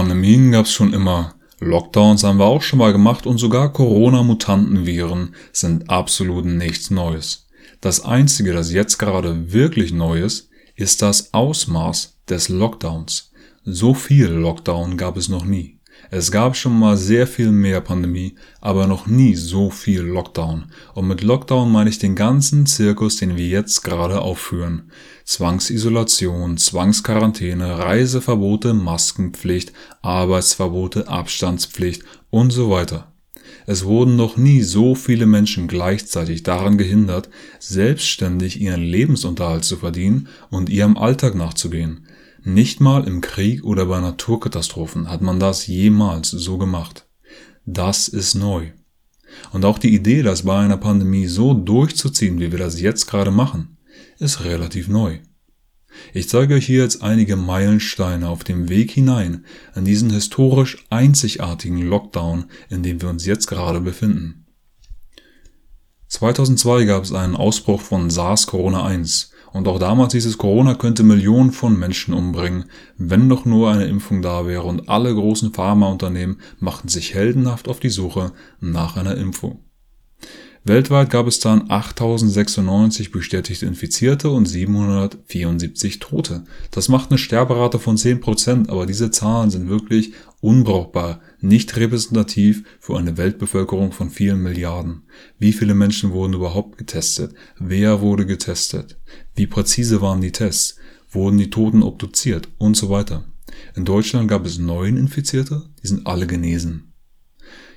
Pandemien gab es schon immer. Lockdowns haben wir auch schon mal gemacht und sogar Corona-Mutantenviren sind absolut nichts Neues. Das Einzige, das jetzt gerade wirklich neu ist, ist das Ausmaß des Lockdowns. So viel Lockdown gab es noch nie. Es gab schon mal sehr viel mehr Pandemie, aber noch nie so viel Lockdown. Und mit Lockdown meine ich den ganzen Zirkus, den wir jetzt gerade aufführen. Zwangsisolation, Zwangsquarantäne, Reiseverbote, Maskenpflicht, Arbeitsverbote, Abstandspflicht und so weiter. Es wurden noch nie so viele Menschen gleichzeitig daran gehindert, selbstständig ihren Lebensunterhalt zu verdienen und ihrem Alltag nachzugehen. Nicht mal im Krieg oder bei Naturkatastrophen hat man das jemals so gemacht. Das ist neu. Und auch die Idee, das bei einer Pandemie so durchzuziehen, wie wir das jetzt gerade machen, ist relativ neu. Ich zeige euch hier jetzt einige Meilensteine auf dem Weg hinein in diesen historisch einzigartigen Lockdown, in dem wir uns jetzt gerade befinden. 2002 gab es einen Ausbruch von SARS-CoV-1 und auch damals hieß es, Corona könnte Millionen von Menschen umbringen, wenn doch nur eine Impfung da wäre und alle großen Pharmaunternehmen machten sich heldenhaft auf die Suche nach einer Impfung. Weltweit gab es dann 8096 bestätigte Infizierte und 774 Tote. Das macht eine Sterberate von 10%, aber diese Zahlen sind wirklich unbrauchbar, nicht repräsentativ für eine Weltbevölkerung von vielen Milliarden. Wie viele Menschen wurden überhaupt getestet? Wer wurde getestet? Wie präzise waren die Tests? Wurden die Toten obduziert? Und so weiter. In Deutschland gab es neun Infizierte, die sind alle genesen.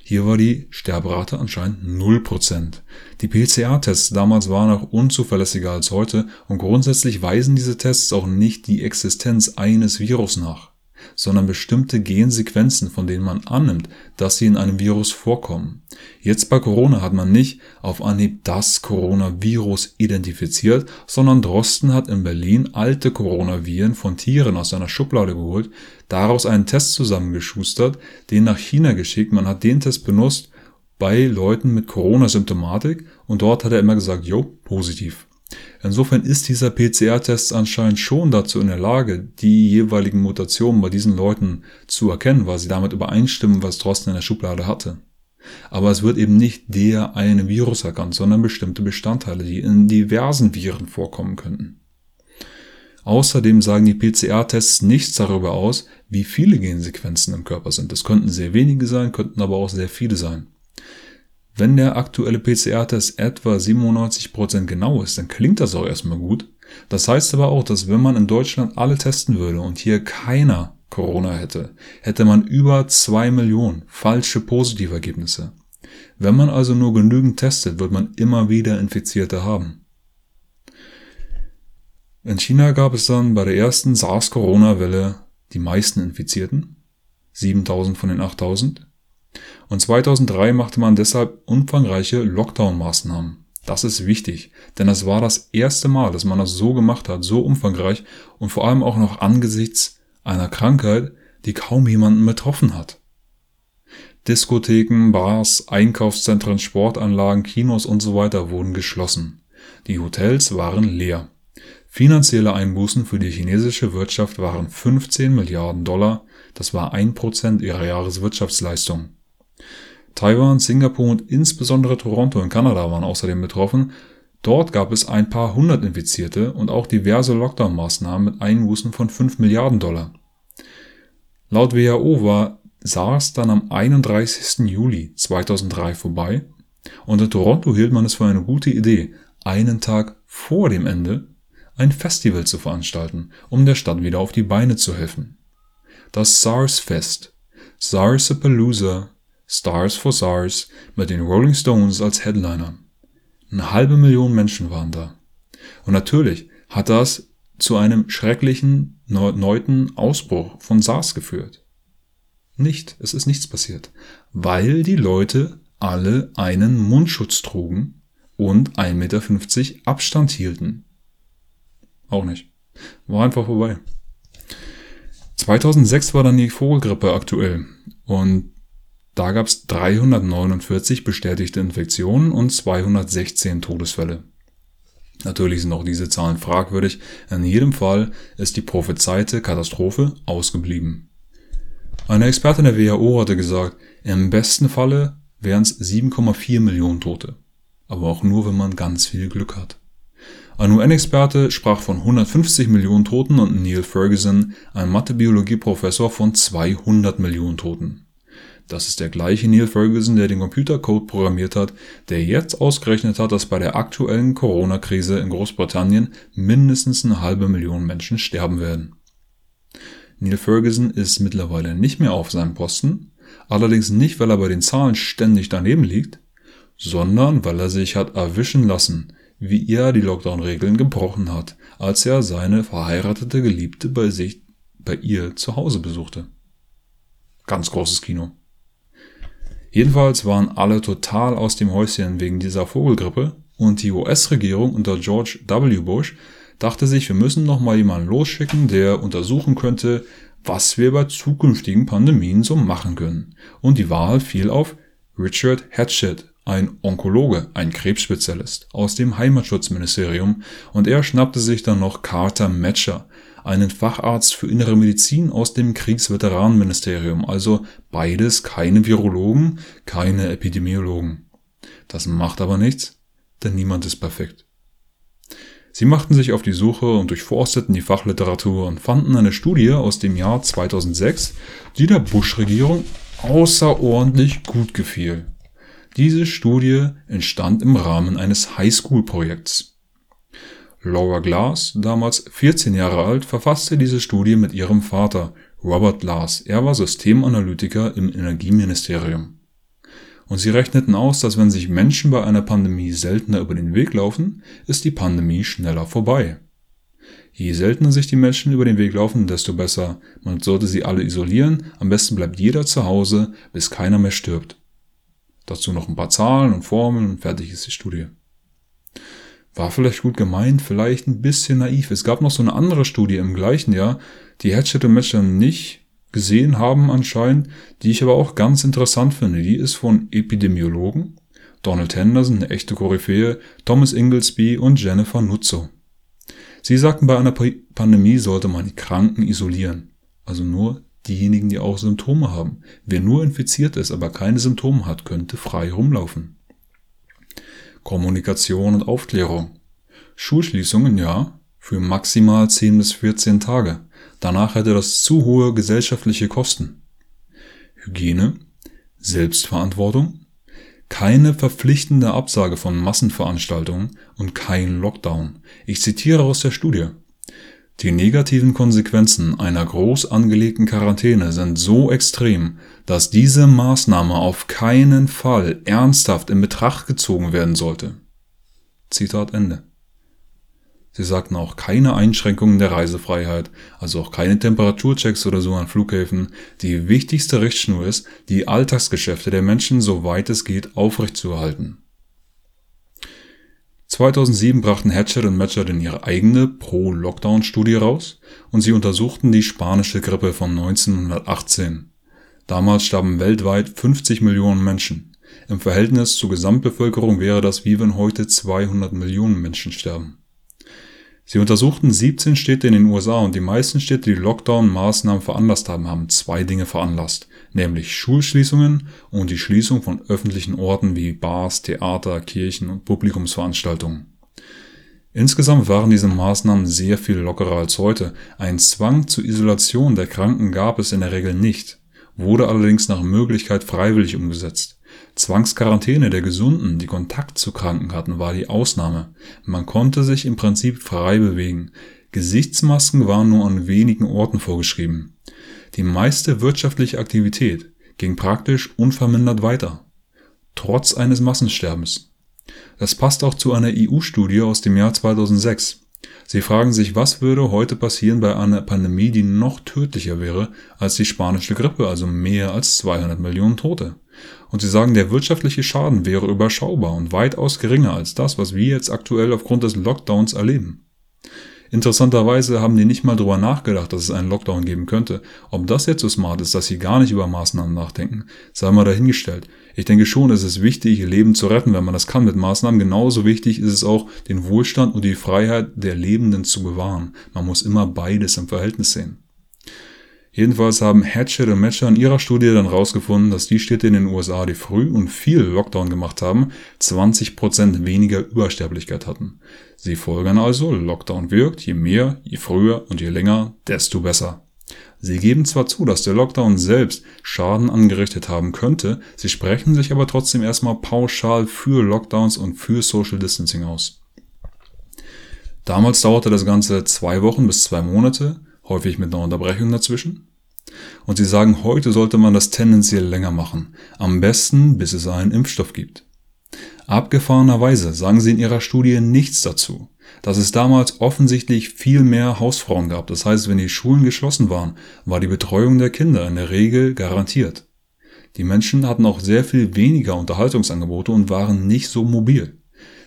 Hier war die Sterberate anscheinend 0%. Die PCR-Tests damals waren auch unzuverlässiger als heute und grundsätzlich weisen diese Tests auch nicht die Existenz eines Virus nach sondern bestimmte Gensequenzen, von denen man annimmt, dass sie in einem Virus vorkommen. Jetzt bei Corona hat man nicht auf Anhieb das Coronavirus identifiziert, sondern Drosten hat in Berlin alte Coronaviren von Tieren aus seiner Schublade geholt, daraus einen Test zusammengeschustert, den nach China geschickt, man hat den Test benutzt bei Leuten mit Corona-Symptomatik und dort hat er immer gesagt, jo, positiv. Insofern ist dieser PCR-Test anscheinend schon dazu in der Lage, die jeweiligen Mutationen bei diesen Leuten zu erkennen, weil sie damit übereinstimmen, was Drosten in der Schublade hatte. Aber es wird eben nicht der eine Virus erkannt, sondern bestimmte Bestandteile, die in diversen Viren vorkommen könnten. Außerdem sagen die PCR-Tests nichts darüber aus, wie viele Gensequenzen im Körper sind. Es könnten sehr wenige sein, könnten aber auch sehr viele sein. Wenn der aktuelle PCR-Test etwa 97% genau ist, dann klingt das auch erstmal gut. Das heißt aber auch, dass wenn man in Deutschland alle testen würde und hier keiner Corona hätte, hätte man über 2 Millionen falsche Positivergebnisse. Wenn man also nur genügend testet, wird man immer wieder Infizierte haben. In China gab es dann bei der ersten SARS-Corona-Welle die meisten Infizierten, 7000 von den 8000. Und 2003 machte man deshalb umfangreiche Lockdown-Maßnahmen. Das ist wichtig, denn es war das erste Mal, dass man das so gemacht hat, so umfangreich und vor allem auch noch angesichts einer Krankheit, die kaum jemanden betroffen hat. Diskotheken, Bars, Einkaufszentren, Sportanlagen, Kinos und so weiter wurden geschlossen. Die Hotels waren leer. Finanzielle Einbußen für die chinesische Wirtschaft waren 15 Milliarden Dollar, das war ein Prozent ihrer Jahreswirtschaftsleistung. Taiwan, Singapur und insbesondere Toronto in Kanada waren außerdem betroffen. Dort gab es ein paar hundert Infizierte und auch diverse Lockdown-Maßnahmen mit Einbußen von 5 Milliarden Dollar. Laut WHO war SARS dann am 31. Juli 2003 vorbei und in Toronto hielt man es für eine gute Idee, einen Tag vor dem Ende ein Festival zu veranstalten, um der Stadt wieder auf die Beine zu helfen. Das SARS Fest, SARS-Palooza Stars for SARS mit den Rolling Stones als Headliner. Eine halbe Million Menschen waren da. Und natürlich hat das zu einem schrecklichen erneuten Ausbruch von SARS geführt. Nicht, es ist nichts passiert, weil die Leute alle einen Mundschutz trugen und 1,50 Meter Abstand hielten. Auch nicht. War einfach vorbei. 2006 war dann die Vogelgrippe aktuell und da gab es 349 bestätigte Infektionen und 216 Todesfälle. Natürlich sind auch diese Zahlen fragwürdig. In jedem Fall ist die prophezeite Katastrophe ausgeblieben. Eine Expertin der WHO hatte gesagt, im besten Falle wären es 7,4 Millionen Tote. Aber auch nur, wenn man ganz viel Glück hat. Ein UN-Experte sprach von 150 Millionen Toten und Neil Ferguson, ein Mathe-Biologie-Professor, von 200 Millionen Toten. Das ist der gleiche Neil Ferguson, der den Computercode programmiert hat, der jetzt ausgerechnet hat, dass bei der aktuellen Corona-Krise in Großbritannien mindestens eine halbe Million Menschen sterben werden. Neil Ferguson ist mittlerweile nicht mehr auf seinem Posten, allerdings nicht, weil er bei den Zahlen ständig daneben liegt, sondern weil er sich hat erwischen lassen, wie er die Lockdown-Regeln gebrochen hat, als er seine verheiratete Geliebte bei sich, bei ihr zu Hause besuchte. Ganz großes Kino. Jedenfalls waren alle total aus dem Häuschen wegen dieser Vogelgrippe und die US-Regierung unter George W. Bush dachte sich, wir müssen noch mal jemanden losschicken, der untersuchen könnte, was wir bei zukünftigen Pandemien so machen können. Und die Wahl fiel auf Richard Hatchett, ein Onkologe, ein Krebsspezialist aus dem Heimatschutzministerium und er schnappte sich dann noch Carter Matcher, einen Facharzt für innere Medizin aus dem Kriegsveteranenministerium, also beides keine Virologen, keine Epidemiologen. Das macht aber nichts, denn niemand ist perfekt. Sie machten sich auf die Suche und durchforsteten die Fachliteratur und fanden eine Studie aus dem Jahr 2006, die der Bush-Regierung außerordentlich gut gefiel. Diese Studie entstand im Rahmen eines Highschool-Projekts. Laura Glass, damals 14 Jahre alt, verfasste diese Studie mit ihrem Vater, Robert Glass. Er war Systemanalytiker im Energieministerium. Und sie rechneten aus, dass wenn sich Menschen bei einer Pandemie seltener über den Weg laufen, ist die Pandemie schneller vorbei. Je seltener sich die Menschen über den Weg laufen, desto besser. Man sollte sie alle isolieren, am besten bleibt jeder zu Hause, bis keiner mehr stirbt. Dazu noch ein paar Zahlen und Formeln und fertig ist die Studie. War vielleicht gut gemeint, vielleicht ein bisschen naiv. Es gab noch so eine andere Studie im gleichen Jahr, die Hatchet und Matcher nicht gesehen haben anscheinend, die ich aber auch ganz interessant finde. Die ist von Epidemiologen, Donald Henderson, eine echte Koryphäe, Thomas Inglesby und Jennifer Nuzzo. Sie sagten, bei einer Pandemie sollte man die Kranken isolieren. Also nur diejenigen, die auch Symptome haben. Wer nur infiziert ist, aber keine Symptome hat, könnte frei rumlaufen. Kommunikation und Aufklärung. Schulschließungen ja, für maximal 10 bis 14 Tage. Danach hätte das zu hohe gesellschaftliche Kosten. Hygiene, Selbstverantwortung, keine verpflichtende Absage von Massenveranstaltungen und kein Lockdown. Ich zitiere aus der Studie. Die negativen Konsequenzen einer groß angelegten Quarantäne sind so extrem, dass diese Maßnahme auf keinen Fall ernsthaft in Betracht gezogen werden sollte. Zitat Ende. Sie sagten auch keine Einschränkungen der Reisefreiheit, also auch keine Temperaturchecks oder so an Flughäfen. Die wichtigste Richtschnur ist, die Alltagsgeschäfte der Menschen, soweit es geht, aufrechtzuerhalten. 2007 brachten Hatchett und Matcher dann ihre eigene Pro-Lockdown-Studie raus und sie untersuchten die spanische Grippe von 1918. Damals starben weltweit 50 Millionen Menschen. Im Verhältnis zur Gesamtbevölkerung wäre das wie wenn heute 200 Millionen Menschen sterben. Sie untersuchten 17 Städte in den USA und die meisten Städte, die Lockdown-Maßnahmen veranlasst haben, haben zwei Dinge veranlasst nämlich Schulschließungen und die Schließung von öffentlichen Orten wie Bars, Theater, Kirchen und Publikumsveranstaltungen. Insgesamt waren diese Maßnahmen sehr viel lockerer als heute. Ein Zwang zur Isolation der Kranken gab es in der Regel nicht, wurde allerdings nach Möglichkeit freiwillig umgesetzt. Zwangsquarantäne der Gesunden, die Kontakt zu Kranken hatten, war die Ausnahme. Man konnte sich im Prinzip frei bewegen. Gesichtsmasken waren nur an wenigen Orten vorgeschrieben. Die meiste wirtschaftliche Aktivität ging praktisch unvermindert weiter, trotz eines Massensterbens. Das passt auch zu einer EU-Studie aus dem Jahr 2006. Sie fragen sich, was würde heute passieren bei einer Pandemie, die noch tödlicher wäre als die spanische Grippe, also mehr als 200 Millionen Tote. Und sie sagen, der wirtschaftliche Schaden wäre überschaubar und weitaus geringer als das, was wir jetzt aktuell aufgrund des Lockdowns erleben. Interessanterweise haben die nicht mal drüber nachgedacht, dass es einen Lockdown geben könnte. Ob das jetzt so smart ist, dass sie gar nicht über Maßnahmen nachdenken, sei mal dahingestellt. Ich denke schon, es ist wichtig, Leben zu retten, wenn man das kann mit Maßnahmen. Genauso wichtig ist es auch, den Wohlstand und die Freiheit der Lebenden zu bewahren. Man muss immer beides im Verhältnis sehen. Jedenfalls haben Hatchet und Matcher in ihrer Studie dann rausgefunden, dass die Städte in den USA, die früh und viel Lockdown gemacht haben, 20% weniger Übersterblichkeit hatten. Sie folgern also, Lockdown wirkt, je mehr, je früher und je länger, desto besser. Sie geben zwar zu, dass der Lockdown selbst Schaden angerichtet haben könnte, sie sprechen sich aber trotzdem erstmal pauschal für Lockdowns und für Social Distancing aus. Damals dauerte das Ganze zwei Wochen bis zwei Monate, häufig mit einer Unterbrechung dazwischen. Und sie sagen, heute sollte man das tendenziell länger machen, am besten bis es einen Impfstoff gibt. Abgefahrenerweise sagen sie in ihrer Studie nichts dazu, dass es damals offensichtlich viel mehr Hausfrauen gab. Das heißt, wenn die Schulen geschlossen waren, war die Betreuung der Kinder in der Regel garantiert. Die Menschen hatten auch sehr viel weniger Unterhaltungsangebote und waren nicht so mobil.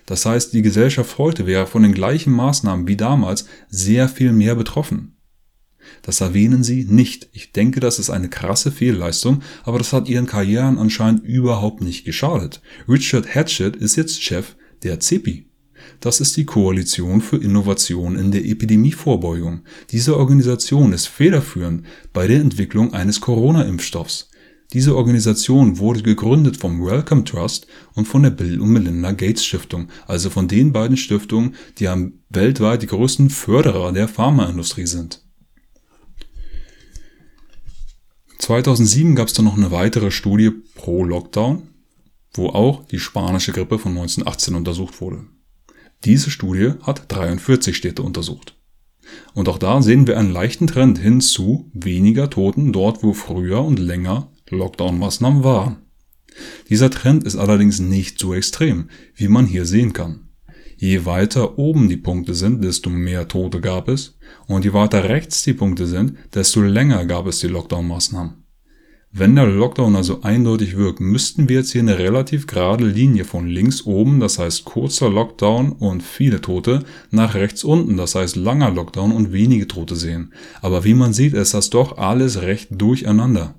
Das heißt, die Gesellschaft heute wäre von den gleichen Maßnahmen wie damals sehr viel mehr betroffen. Das erwähnen sie nicht. Ich denke, das ist eine krasse Fehlleistung, aber das hat ihren Karrieren anscheinend überhaupt nicht geschadet. Richard Hatchett ist jetzt Chef der CEPI. Das ist die Koalition für Innovation in der Epidemievorbeugung. Diese Organisation ist federführend bei der Entwicklung eines Corona-Impfstoffs. Diese Organisation wurde gegründet vom Wellcome Trust und von der Bill und Melinda Gates Stiftung, also von den beiden Stiftungen, die weltweit die größten Förderer der Pharmaindustrie sind. 2007 gab es dann noch eine weitere Studie pro Lockdown, wo auch die spanische Grippe von 1918 untersucht wurde. Diese Studie hat 43 Städte untersucht. Und auch da sehen wir einen leichten Trend hin zu weniger Toten dort, wo früher und länger Lockdown-Maßnahmen waren. Dieser Trend ist allerdings nicht so extrem, wie man hier sehen kann. Je weiter oben die Punkte sind, desto mehr Tote gab es, und je weiter rechts die Punkte sind, desto länger gab es die Lockdown-Maßnahmen. Wenn der Lockdown also eindeutig wirkt, müssten wir jetzt hier eine relativ gerade Linie von links oben, das heißt kurzer Lockdown und viele Tote, nach rechts unten, das heißt langer Lockdown und wenige Tote sehen. Aber wie man sieht, ist das doch alles recht durcheinander.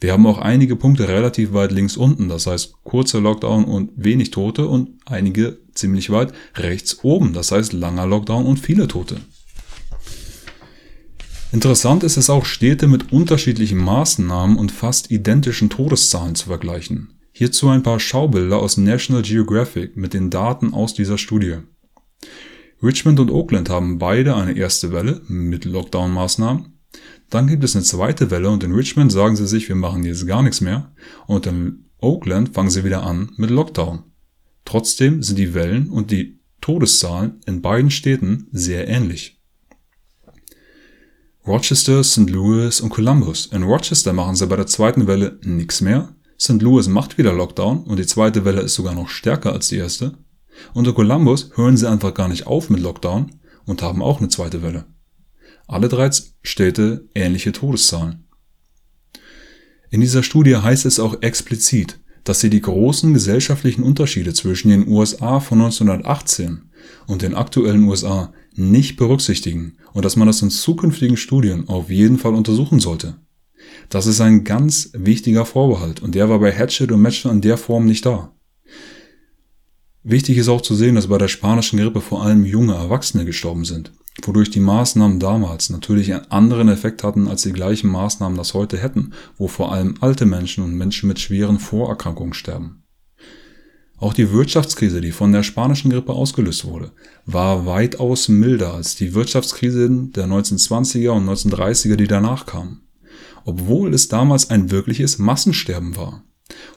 Wir haben auch einige Punkte relativ weit links unten, das heißt kurzer Lockdown und wenig Tote und einige ziemlich weit rechts oben, das heißt langer Lockdown und viele Tote. Interessant ist es auch, Städte mit unterschiedlichen Maßnahmen und fast identischen Todeszahlen zu vergleichen. Hierzu ein paar Schaubilder aus National Geographic mit den Daten aus dieser Studie. Richmond und Oakland haben beide eine erste Welle mit Lockdown-Maßnahmen dann gibt es eine zweite Welle und in Richmond sagen sie sich, wir machen jetzt gar nichts mehr. Und in Oakland fangen sie wieder an mit Lockdown. Trotzdem sind die Wellen und die Todeszahlen in beiden Städten sehr ähnlich. Rochester, St. Louis und Columbus. In Rochester machen sie bei der zweiten Welle nichts mehr. St. Louis macht wieder Lockdown und die zweite Welle ist sogar noch stärker als die erste. In Columbus hören sie einfach gar nicht auf mit Lockdown und haben auch eine zweite Welle. Alle drei Städte ähnliche Todeszahlen. In dieser Studie heißt es auch explizit, dass sie die großen gesellschaftlichen Unterschiede zwischen den USA von 1918 und den aktuellen USA nicht berücksichtigen und dass man das in zukünftigen Studien auf jeden Fall untersuchen sollte. Das ist ein ganz wichtiger Vorbehalt und der war bei Hatchet und Matcher in der Form nicht da. Wichtig ist auch zu sehen, dass bei der spanischen Grippe vor allem junge Erwachsene gestorben sind wodurch die Maßnahmen damals natürlich einen anderen Effekt hatten als die gleichen Maßnahmen das heute hätten, wo vor allem alte Menschen und Menschen mit schweren Vorerkrankungen sterben. Auch die Wirtschaftskrise, die von der spanischen Grippe ausgelöst wurde, war weitaus milder als die Wirtschaftskrisen der 1920er und 1930er, die danach kamen, obwohl es damals ein wirkliches Massensterben war.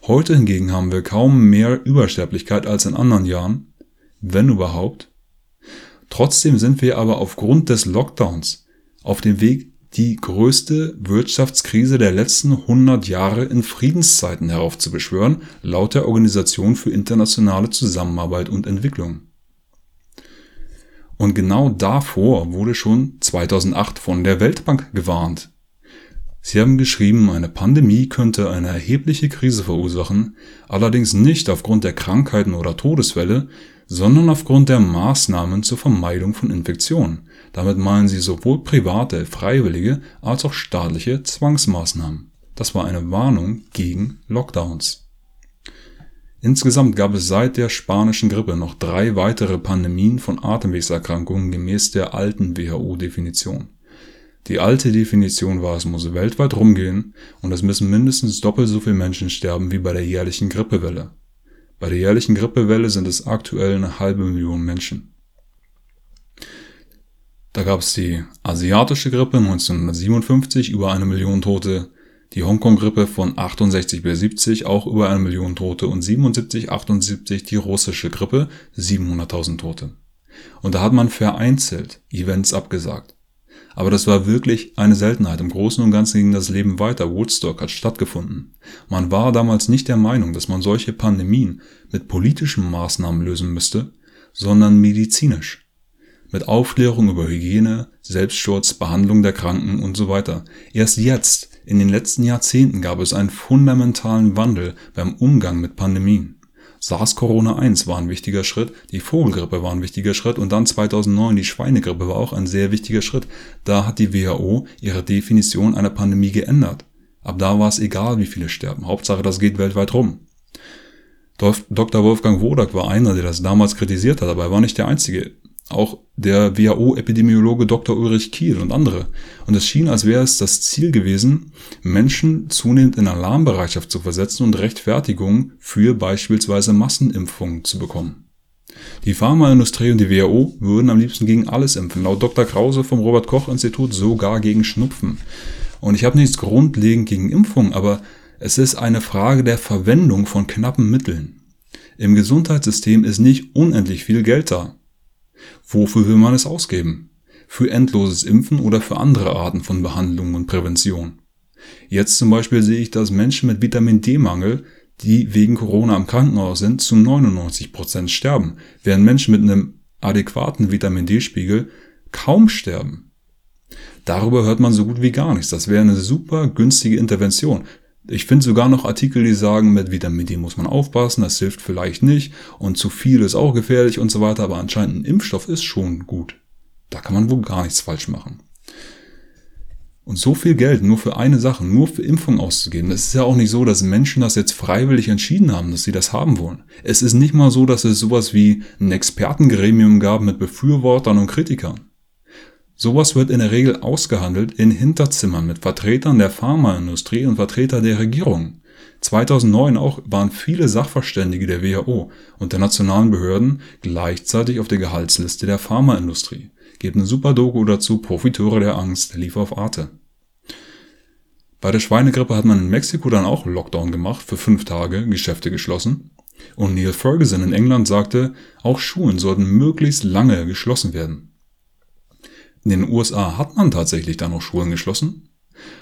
Heute hingegen haben wir kaum mehr Übersterblichkeit als in anderen Jahren, wenn überhaupt, Trotzdem sind wir aber aufgrund des Lockdowns auf dem Weg, die größte Wirtschaftskrise der letzten 100 Jahre in Friedenszeiten heraufzubeschwören, laut der Organisation für internationale Zusammenarbeit und Entwicklung. Und genau davor wurde schon 2008 von der Weltbank gewarnt. Sie haben geschrieben, eine Pandemie könnte eine erhebliche Krise verursachen, allerdings nicht aufgrund der Krankheiten oder Todesfälle, sondern aufgrund der Maßnahmen zur Vermeidung von Infektionen. Damit meinen sie sowohl private, freiwillige als auch staatliche Zwangsmaßnahmen. Das war eine Warnung gegen Lockdowns. Insgesamt gab es seit der spanischen Grippe noch drei weitere Pandemien von Atemwegserkrankungen gemäß der alten WHO-Definition. Die alte Definition war, es muss weltweit rumgehen und es müssen mindestens doppelt so viele Menschen sterben wie bei der jährlichen Grippewelle. Bei der jährlichen Grippewelle sind es aktuell eine halbe Million Menschen. Da gab es die asiatische Grippe 1957, über eine Million Tote, die Hongkong-Grippe von 68 bis 70, auch über eine Million Tote und 77, 78 die russische Grippe, 700.000 Tote. Und da hat man vereinzelt Events abgesagt. Aber das war wirklich eine Seltenheit. Im Großen und Ganzen ging das Leben weiter. Woodstock hat stattgefunden. Man war damals nicht der Meinung, dass man solche Pandemien mit politischen Maßnahmen lösen müsste, sondern medizinisch. Mit Aufklärung über Hygiene, Selbstschutz, Behandlung der Kranken und so weiter. Erst jetzt, in den letzten Jahrzehnten, gab es einen fundamentalen Wandel beim Umgang mit Pandemien. SARS-Corona-1 war ein wichtiger Schritt, die Vogelgrippe war ein wichtiger Schritt und dann 2009 die Schweinegrippe war auch ein sehr wichtiger Schritt. Da hat die WHO ihre Definition einer Pandemie geändert. Ab da war es egal, wie viele sterben. Hauptsache, das geht weltweit rum. Dr. Wolfgang Wodak war einer, der das damals kritisiert hat, aber er war nicht der Einzige auch der WHO-Epidemiologe Dr. Ulrich Kiel und andere. Und es schien, als wäre es das Ziel gewesen, Menschen zunehmend in Alarmbereitschaft zu versetzen und Rechtfertigung für beispielsweise Massenimpfungen zu bekommen. Die Pharmaindustrie und die WHO würden am liebsten gegen alles impfen, laut Dr. Krause vom Robert Koch Institut sogar gegen Schnupfen. Und ich habe nichts grundlegend gegen Impfungen, aber es ist eine Frage der Verwendung von knappen Mitteln. Im Gesundheitssystem ist nicht unendlich viel Geld da. Wofür will man es ausgeben? Für endloses Impfen oder für andere Arten von Behandlung und Prävention? Jetzt zum Beispiel sehe ich, dass Menschen mit Vitamin D-Mangel, die wegen Corona im Krankenhaus sind, zu 99 Prozent sterben, während Menschen mit einem adäquaten Vitamin D-Spiegel kaum sterben. Darüber hört man so gut wie gar nichts. Das wäre eine super günstige Intervention. Ich finde sogar noch Artikel, die sagen, mit Vitamin D muss man aufpassen, das hilft vielleicht nicht und zu viel ist auch gefährlich und so weiter, aber anscheinend ein Impfstoff ist schon gut. Da kann man wohl gar nichts falsch machen. Und so viel Geld nur für eine Sache, nur für Impfung auszugeben, das ist ja auch nicht so, dass Menschen das jetzt freiwillig entschieden haben, dass sie das haben wollen. Es ist nicht mal so, dass es sowas wie ein Expertengremium gab mit Befürwortern und Kritikern. Sowas wird in der Regel ausgehandelt in Hinterzimmern mit Vertretern der Pharmaindustrie und Vertretern der Regierung. 2009 auch waren viele Sachverständige der WHO und der nationalen Behörden gleichzeitig auf der Gehaltsliste der Pharmaindustrie. Gebt eine super Doku dazu, Profiteure der Angst, lief auf Arte. Bei der Schweinegrippe hat man in Mexiko dann auch Lockdown gemacht, für fünf Tage, Geschäfte geschlossen. Und Neil Ferguson in England sagte, auch Schulen sollten möglichst lange geschlossen werden. In den USA hat man tatsächlich dann noch Schulen geschlossen.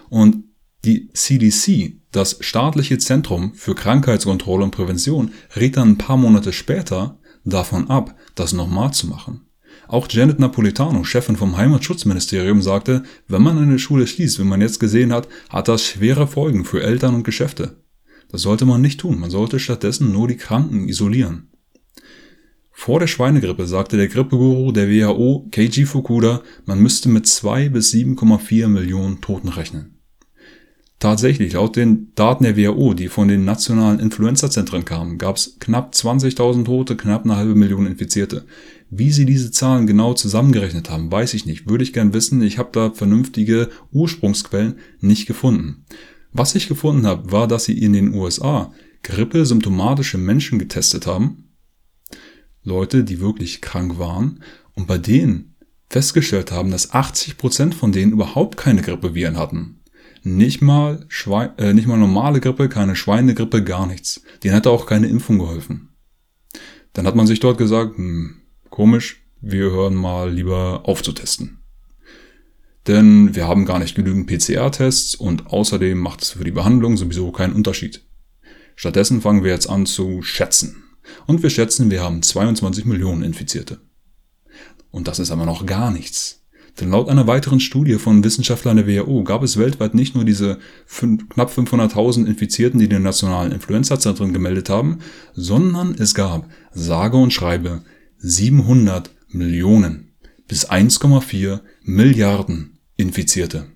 Und die CDC, das staatliche Zentrum für Krankheitskontrolle und Prävention, rät dann ein paar Monate später davon ab, das nochmal zu machen. Auch Janet Napolitano, Chefin vom Heimatschutzministerium, sagte, wenn man eine Schule schließt, wie man jetzt gesehen hat, hat das schwere Folgen für Eltern und Geschäfte. Das sollte man nicht tun, man sollte stattdessen nur die Kranken isolieren. Vor der Schweinegrippe sagte der Grippeguru der WHO Keiji Fukuda, man müsste mit 2 bis 7,4 Millionen Toten rechnen. Tatsächlich, laut den Daten der WHO, die von den nationalen Influenza-Zentren kamen, gab es knapp 20.000 Tote, knapp eine halbe Million Infizierte. Wie sie diese Zahlen genau zusammengerechnet haben, weiß ich nicht. Würde ich gern wissen. Ich habe da vernünftige Ursprungsquellen nicht gefunden. Was ich gefunden habe, war, dass sie in den USA grippesymptomatische Menschen getestet haben Leute, die wirklich krank waren und bei denen festgestellt haben, dass 80 Prozent von denen überhaupt keine Grippeviren hatten. Nicht mal, Schwein, äh, nicht mal normale Grippe, keine Schweinegrippe, gar nichts. Denen hätte auch keine Impfung geholfen. Dann hat man sich dort gesagt, hm, komisch, wir hören mal lieber auf zu testen. Denn wir haben gar nicht genügend PCR-Tests und außerdem macht es für die Behandlung sowieso keinen Unterschied. Stattdessen fangen wir jetzt an zu schätzen. Und wir schätzen, wir haben 22 Millionen Infizierte. Und das ist aber noch gar nichts. Denn laut einer weiteren Studie von Wissenschaftlern der WHO gab es weltweit nicht nur diese knapp 500.000 Infizierten, die den nationalen Influenza-Zentren gemeldet haben, sondern es gab, sage und schreibe, 700 Millionen bis 1,4 Milliarden Infizierte.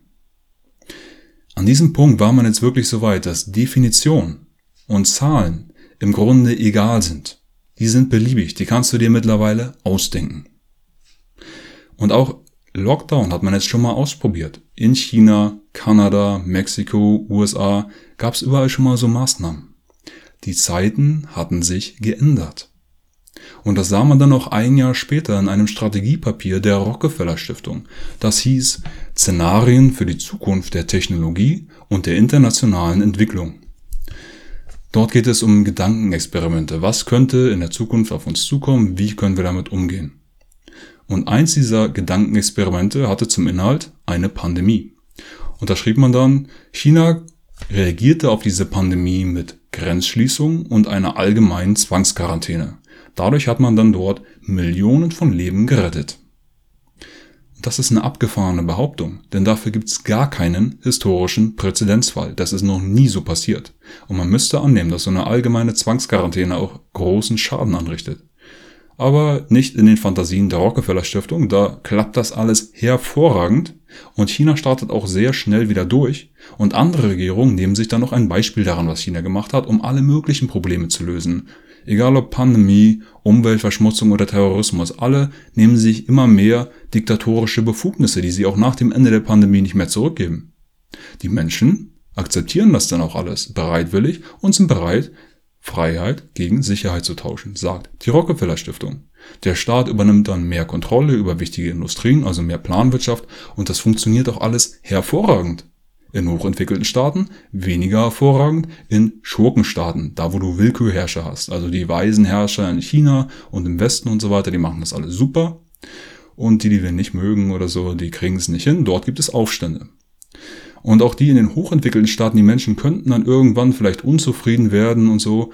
An diesem Punkt war man jetzt wirklich so weit, dass Definition und Zahlen im Grunde egal sind. Die sind beliebig, die kannst du dir mittlerweile ausdenken. Und auch Lockdown hat man jetzt schon mal ausprobiert. In China, Kanada, Mexiko, USA gab es überall schon mal so Maßnahmen. Die Zeiten hatten sich geändert. Und das sah man dann auch ein Jahr später in einem Strategiepapier der Rockefeller Stiftung. Das hieß Szenarien für die Zukunft der Technologie und der internationalen Entwicklung. Dort geht es um Gedankenexperimente. Was könnte in der Zukunft auf uns zukommen? Wie können wir damit umgehen? Und eins dieser Gedankenexperimente hatte zum Inhalt eine Pandemie. Und da schrieb man dann, China reagierte auf diese Pandemie mit Grenzschließung und einer allgemeinen Zwangsquarantäne. Dadurch hat man dann dort Millionen von Leben gerettet. Das ist eine abgefahrene Behauptung, denn dafür gibt es gar keinen historischen Präzedenzfall. Das ist noch nie so passiert. Und man müsste annehmen, dass so eine allgemeine Zwangsquarantäne auch großen Schaden anrichtet. Aber nicht in den Fantasien der Rockefeller Stiftung, da klappt das alles hervorragend und China startet auch sehr schnell wieder durch und andere Regierungen nehmen sich dann noch ein Beispiel daran, was China gemacht hat, um alle möglichen Probleme zu lösen. Egal ob Pandemie, Umweltverschmutzung oder Terrorismus, alle nehmen sich immer mehr diktatorische Befugnisse, die sie auch nach dem Ende der Pandemie nicht mehr zurückgeben. Die Menschen akzeptieren das dann auch alles bereitwillig und sind bereit, Freiheit gegen Sicherheit zu tauschen, sagt die Rockefeller Stiftung. Der Staat übernimmt dann mehr Kontrolle über wichtige Industrien, also mehr Planwirtschaft, und das funktioniert auch alles hervorragend in hochentwickelten Staaten, weniger hervorragend in Schurkenstaaten, da wo du Willkürherrscher hast. Also die weisen Herrscher in China und im Westen und so weiter, die machen das alles super. Und die, die wir nicht mögen oder so, die kriegen es nicht hin. Dort gibt es Aufstände. Und auch die in den hochentwickelten Staaten, die Menschen könnten dann irgendwann vielleicht unzufrieden werden und so.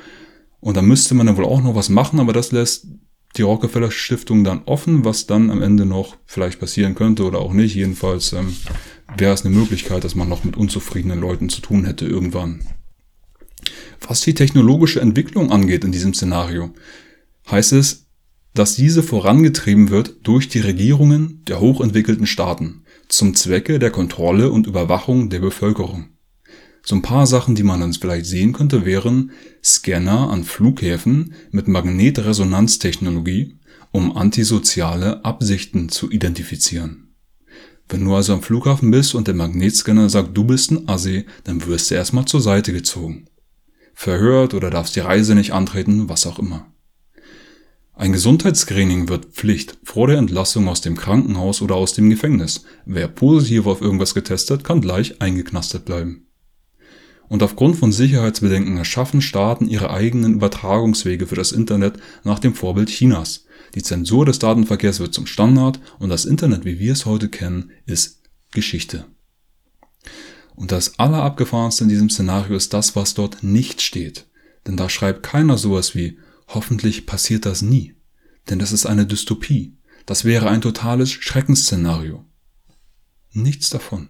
Und da müsste man dann wohl auch noch was machen, aber das lässt die Rockefeller Stiftung dann offen, was dann am Ende noch vielleicht passieren könnte oder auch nicht. Jedenfalls ähm, wäre es eine Möglichkeit, dass man noch mit unzufriedenen Leuten zu tun hätte irgendwann. Was die technologische Entwicklung angeht in diesem Szenario, heißt es, dass diese vorangetrieben wird durch die Regierungen der hochentwickelten Staaten zum Zwecke der Kontrolle und Überwachung der Bevölkerung. So ein paar Sachen, die man dann vielleicht sehen könnte, wären Scanner an Flughäfen mit Magnetresonanztechnologie, um antisoziale Absichten zu identifizieren. Wenn du also am Flughafen bist und der Magnetscanner sagt, du bist ein Assi, dann wirst du erstmal zur Seite gezogen. Verhört oder darfst die Reise nicht antreten, was auch immer. Ein Gesundheitsscreening wird Pflicht vor der Entlassung aus dem Krankenhaus oder aus dem Gefängnis. Wer positiv auf irgendwas getestet, kann gleich eingeknastet bleiben. Und aufgrund von Sicherheitsbedenken erschaffen Staaten ihre eigenen Übertragungswege für das Internet nach dem Vorbild Chinas. Die Zensur des Datenverkehrs wird zum Standard und das Internet, wie wir es heute kennen, ist Geschichte. Und das Allerabgefahrenste in diesem Szenario ist das, was dort nicht steht. Denn da schreibt keiner sowas wie, hoffentlich passiert das nie. Denn das ist eine Dystopie. Das wäre ein totales Schreckensszenario. Nichts davon.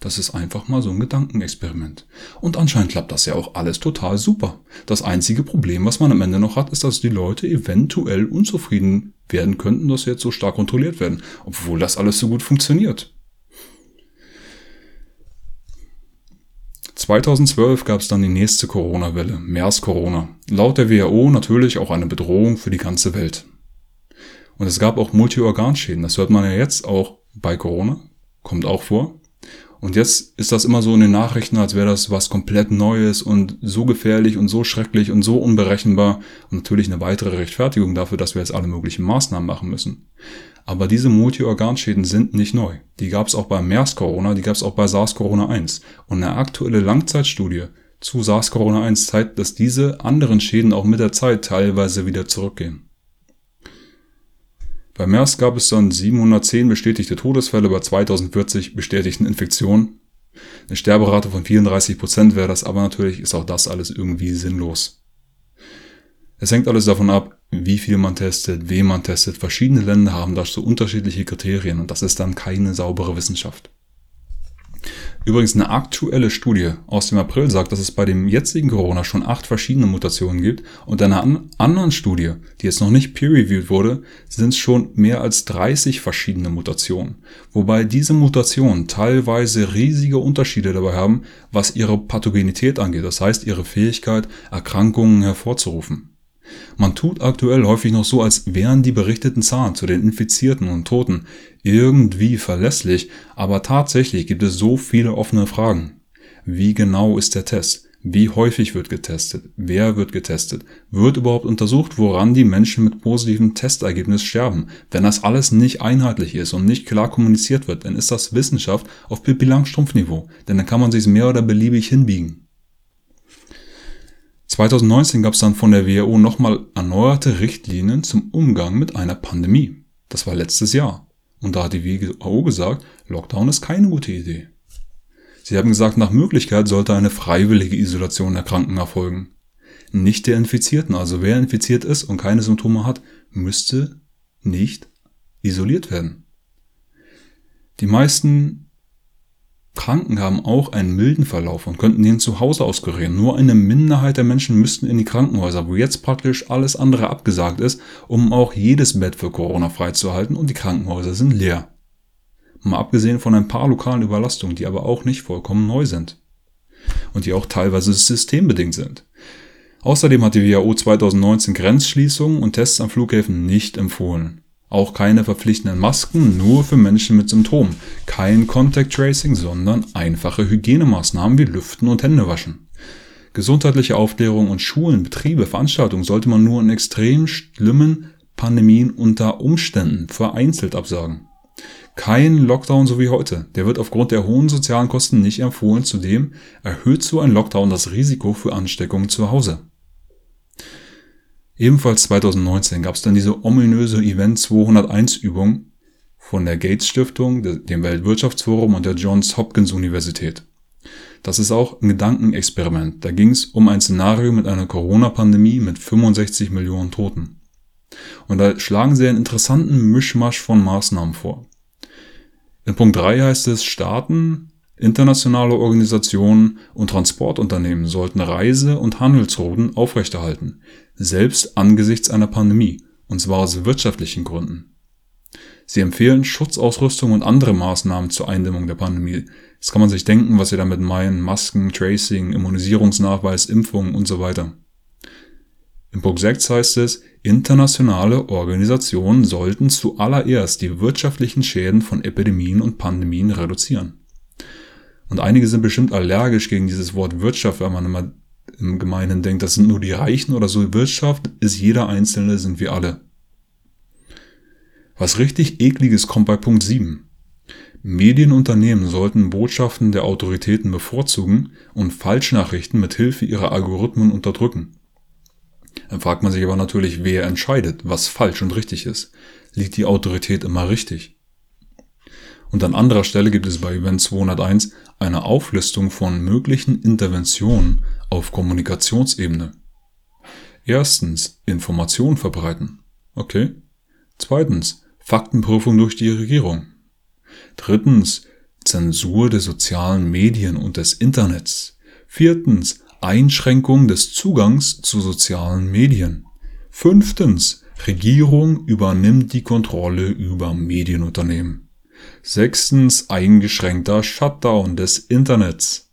Das ist einfach mal so ein Gedankenexperiment. Und anscheinend klappt das ja auch alles total super. Das einzige Problem, was man am Ende noch hat, ist, dass die Leute eventuell unzufrieden werden könnten, dass sie jetzt so stark kontrolliert werden, obwohl das alles so gut funktioniert. 2012 gab es dann die nächste Corona-Welle, MERS-Corona. Laut der WHO natürlich auch eine Bedrohung für die ganze Welt. Und es gab auch Multiorganschäden. Das hört man ja jetzt auch bei Corona. Kommt auch vor. Und jetzt ist das immer so in den Nachrichten, als wäre das was komplett Neues und so gefährlich und so schrecklich und so unberechenbar und natürlich eine weitere Rechtfertigung dafür, dass wir jetzt alle möglichen Maßnahmen machen müssen. Aber diese Multiorganschäden sind nicht neu. Die gab es auch bei MERS-Corona, die gab es auch bei SARS-Corona-1. Und eine aktuelle Langzeitstudie zu SARS-Corona-1 zeigt, dass diese anderen Schäden auch mit der Zeit teilweise wieder zurückgehen. Bei MERS gab es dann 710 bestätigte Todesfälle bei 2040 bestätigten Infektionen. Eine Sterberate von 34% wäre das, aber natürlich ist auch das alles irgendwie sinnlos. Es hängt alles davon ab, wie viel man testet, wem man testet. Verschiedene Länder haben da so unterschiedliche Kriterien und das ist dann keine saubere Wissenschaft. Übrigens eine aktuelle Studie aus dem April sagt, dass es bei dem jetzigen Corona schon acht verschiedene Mutationen gibt und einer an anderen Studie, die jetzt noch nicht peer-reviewed wurde, sind es schon mehr als 30 verschiedene Mutationen. Wobei diese Mutationen teilweise riesige Unterschiede dabei haben, was ihre Pathogenität angeht, das heißt ihre Fähigkeit, Erkrankungen hervorzurufen. Man tut aktuell häufig noch so, als wären die berichteten Zahlen zu den Infizierten und Toten irgendwie verlässlich, aber tatsächlich gibt es so viele offene Fragen. Wie genau ist der Test? Wie häufig wird getestet? Wer wird getestet? Wird überhaupt untersucht, woran die Menschen mit positivem Testergebnis sterben? Wenn das alles nicht einheitlich ist und nicht klar kommuniziert wird, dann ist das Wissenschaft auf Pippi Langstrumpf-Niveau, denn dann kann man sich mehr oder beliebig hinbiegen. 2019 gab es dann von der WHO nochmal erneuerte Richtlinien zum Umgang mit einer Pandemie. Das war letztes Jahr. Und da hat die WHO gesagt, Lockdown ist keine gute Idee. Sie haben gesagt, nach Möglichkeit sollte eine freiwillige Isolation der Kranken erfolgen. Nicht der Infizierten, also wer infiziert ist und keine Symptome hat, müsste nicht isoliert werden. Die meisten Kranken haben auch einen milden Verlauf und könnten den zu Hause auskurieren. Nur eine Minderheit der Menschen müssten in die Krankenhäuser, wo jetzt praktisch alles andere abgesagt ist, um auch jedes Bett für Corona freizuhalten und die Krankenhäuser sind leer. Mal abgesehen von ein paar lokalen Überlastungen, die aber auch nicht vollkommen neu sind. Und die auch teilweise systembedingt sind. Außerdem hat die WHO 2019 Grenzschließungen und Tests an Flughäfen nicht empfohlen. Auch keine verpflichtenden Masken, nur für Menschen mit Symptomen. Kein Contact Tracing, sondern einfache Hygienemaßnahmen wie Lüften und Händewaschen. Gesundheitliche Aufklärung und Schulen, Betriebe, Veranstaltungen sollte man nur in extrem schlimmen Pandemien unter Umständen vereinzelt absagen. Kein Lockdown so wie heute. Der wird aufgrund der hohen sozialen Kosten nicht empfohlen. Zudem erhöht so ein Lockdown das Risiko für Ansteckungen zu Hause. Ebenfalls 2019 gab es dann diese ominöse Event 201 Übung von der Gates Stiftung, dem Weltwirtschaftsforum und der Johns Hopkins Universität. Das ist auch ein Gedankenexperiment. Da ging es um ein Szenario mit einer Corona-Pandemie mit 65 Millionen Toten. Und da schlagen sie einen interessanten Mischmasch von Maßnahmen vor. In Punkt 3 heißt es, Staaten Internationale Organisationen und Transportunternehmen sollten Reise- und Handelsrouten aufrechterhalten, selbst angesichts einer Pandemie, und zwar aus wirtschaftlichen Gründen. Sie empfehlen Schutzausrüstung und andere Maßnahmen zur Eindämmung der Pandemie. Jetzt kann man sich denken, was sie damit meinen. Masken, Tracing, Immunisierungsnachweis, Impfungen und so weiter. Im Punkt 6 heißt es, internationale Organisationen sollten zuallererst die wirtschaftlichen Schäden von Epidemien und Pandemien reduzieren. Und einige sind bestimmt allergisch gegen dieses Wort Wirtschaft, weil man immer im Gemeinen denkt, das sind nur die Reichen oder so. Wirtschaft ist jeder Einzelne, sind wir alle. Was richtig ekliges kommt bei Punkt 7. Medienunternehmen sollten Botschaften der Autoritäten bevorzugen und Falschnachrichten mit Hilfe ihrer Algorithmen unterdrücken. Dann fragt man sich aber natürlich, wer entscheidet, was falsch und richtig ist. Liegt die Autorität immer richtig? Und an anderer Stelle gibt es bei Event 201 eine Auflistung von möglichen Interventionen auf Kommunikationsebene. Erstens Information verbreiten. Okay. Zweitens Faktenprüfung durch die Regierung. Drittens Zensur der sozialen Medien und des Internets. Viertens Einschränkung des Zugangs zu sozialen Medien. Fünftens Regierung übernimmt die Kontrolle über Medienunternehmen. Sechstens eingeschränkter Shutdown des Internets.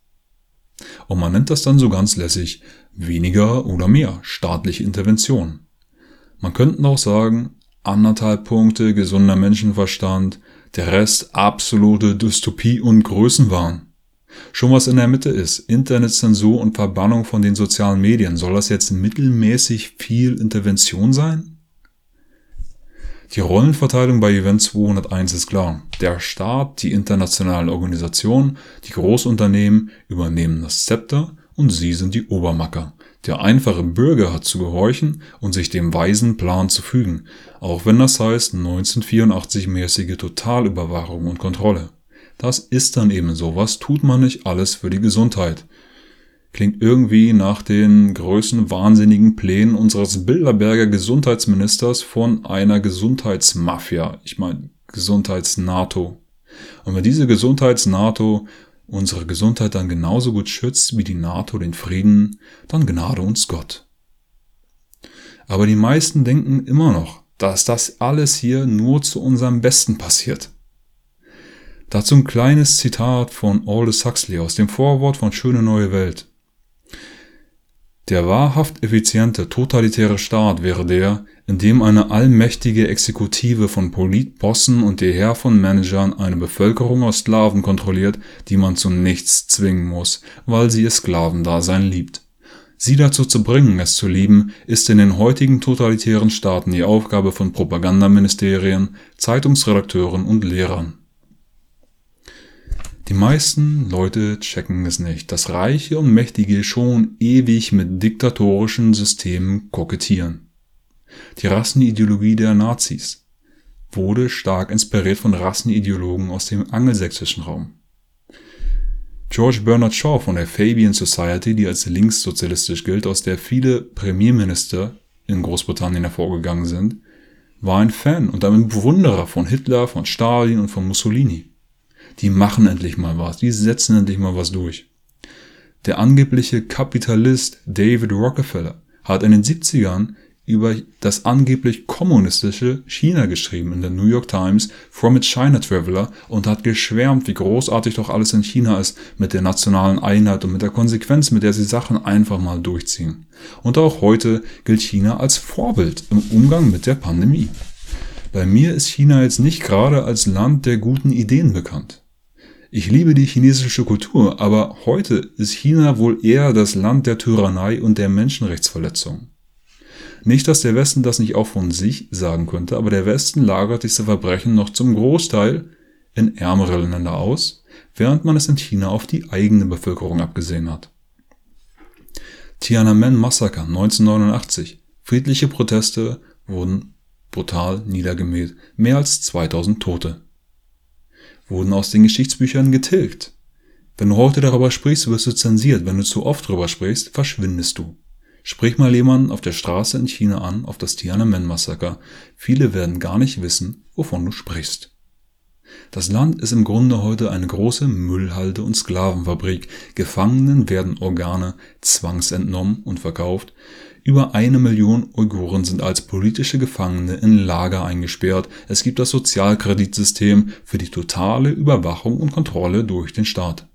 Und man nennt das dann so ganz lässig weniger oder mehr staatliche Intervention. Man könnte auch sagen, anderthalb Punkte gesunder Menschenverstand, der Rest absolute Dystopie und Größenwahn. Schon was in der Mitte ist, Internetzensur und Verbannung von den sozialen Medien, soll das jetzt mittelmäßig viel Intervention sein? Die Rollenverteilung bei Event 201 ist klar. Der Staat, die internationalen Organisationen, die Großunternehmen übernehmen das Zepter und sie sind die Obermacker. Der einfache Bürger hat zu gehorchen und sich dem weisen Plan zu fügen, auch wenn das heißt 1984-mäßige Totalüberwachung und Kontrolle. Das ist dann eben so, was tut man nicht alles für die Gesundheit? Klingt irgendwie nach den größten wahnsinnigen Plänen unseres Bilderberger Gesundheitsministers von einer Gesundheitsmafia. Ich meine Gesundheits-NATO. Und wenn diese Gesundheits-NATO unsere Gesundheit dann genauso gut schützt wie die NATO den Frieden, dann gnade uns Gott. Aber die meisten denken immer noch, dass das alles hier nur zu unserem Besten passiert. Dazu ein kleines Zitat von Aldous Huxley aus dem Vorwort von Schöne neue Welt. Der wahrhaft effiziente totalitäre Staat wäre der, in dem eine allmächtige Exekutive von Politbossen und der Heer von Managern eine Bevölkerung aus Sklaven kontrolliert, die man zu nichts zwingen muss, weil sie ihr Sklavendasein liebt. Sie dazu zu bringen, es zu lieben, ist in den heutigen totalitären Staaten die Aufgabe von Propagandaministerien, Zeitungsredakteuren und Lehrern. Die meisten Leute checken es nicht, dass Reiche und Mächtige schon ewig mit diktatorischen Systemen kokettieren. Die Rassenideologie der Nazis wurde stark inspiriert von Rassenideologen aus dem angelsächsischen Raum. George Bernard Shaw von der Fabian Society, die als linkssozialistisch gilt, aus der viele Premierminister in Großbritannien hervorgegangen sind, war ein Fan und damit Bewunderer von Hitler, von Stalin und von Mussolini die machen endlich mal was, die setzen endlich mal was durch. Der angebliche Kapitalist David Rockefeller hat in den 70ern über das angeblich kommunistische China geschrieben in der New York Times From a China Traveler und hat geschwärmt, wie großartig doch alles in China ist mit der nationalen Einheit und mit der Konsequenz, mit der sie Sachen einfach mal durchziehen. Und auch heute gilt China als Vorbild im Umgang mit der Pandemie. Bei mir ist China jetzt nicht gerade als Land der guten Ideen bekannt. Ich liebe die chinesische Kultur, aber heute ist China wohl eher das Land der Tyrannei und der Menschenrechtsverletzung. Nicht, dass der Westen das nicht auch von sich sagen könnte, aber der Westen lagert diese Verbrechen noch zum Großteil in ärmere Länder aus, während man es in China auf die eigene Bevölkerung abgesehen hat. Tiananmen-Massaker 1989. Friedliche Proteste wurden brutal niedergemäht. Mehr als 2000 Tote wurden aus den Geschichtsbüchern getilgt. Wenn du heute darüber sprichst, wirst du zensiert. Wenn du zu oft darüber sprichst, verschwindest du. Sprich mal jemanden auf der Straße in China an auf das Tiananmen-Massaker. Viele werden gar nicht wissen, wovon du sprichst. Das Land ist im Grunde heute eine große Müllhalde und Sklavenfabrik. Gefangenen werden Organe zwangsentnommen und verkauft. Über eine Million Uiguren sind als politische Gefangene in Lager eingesperrt. Es gibt das Sozialkreditsystem für die totale Überwachung und Kontrolle durch den Staat.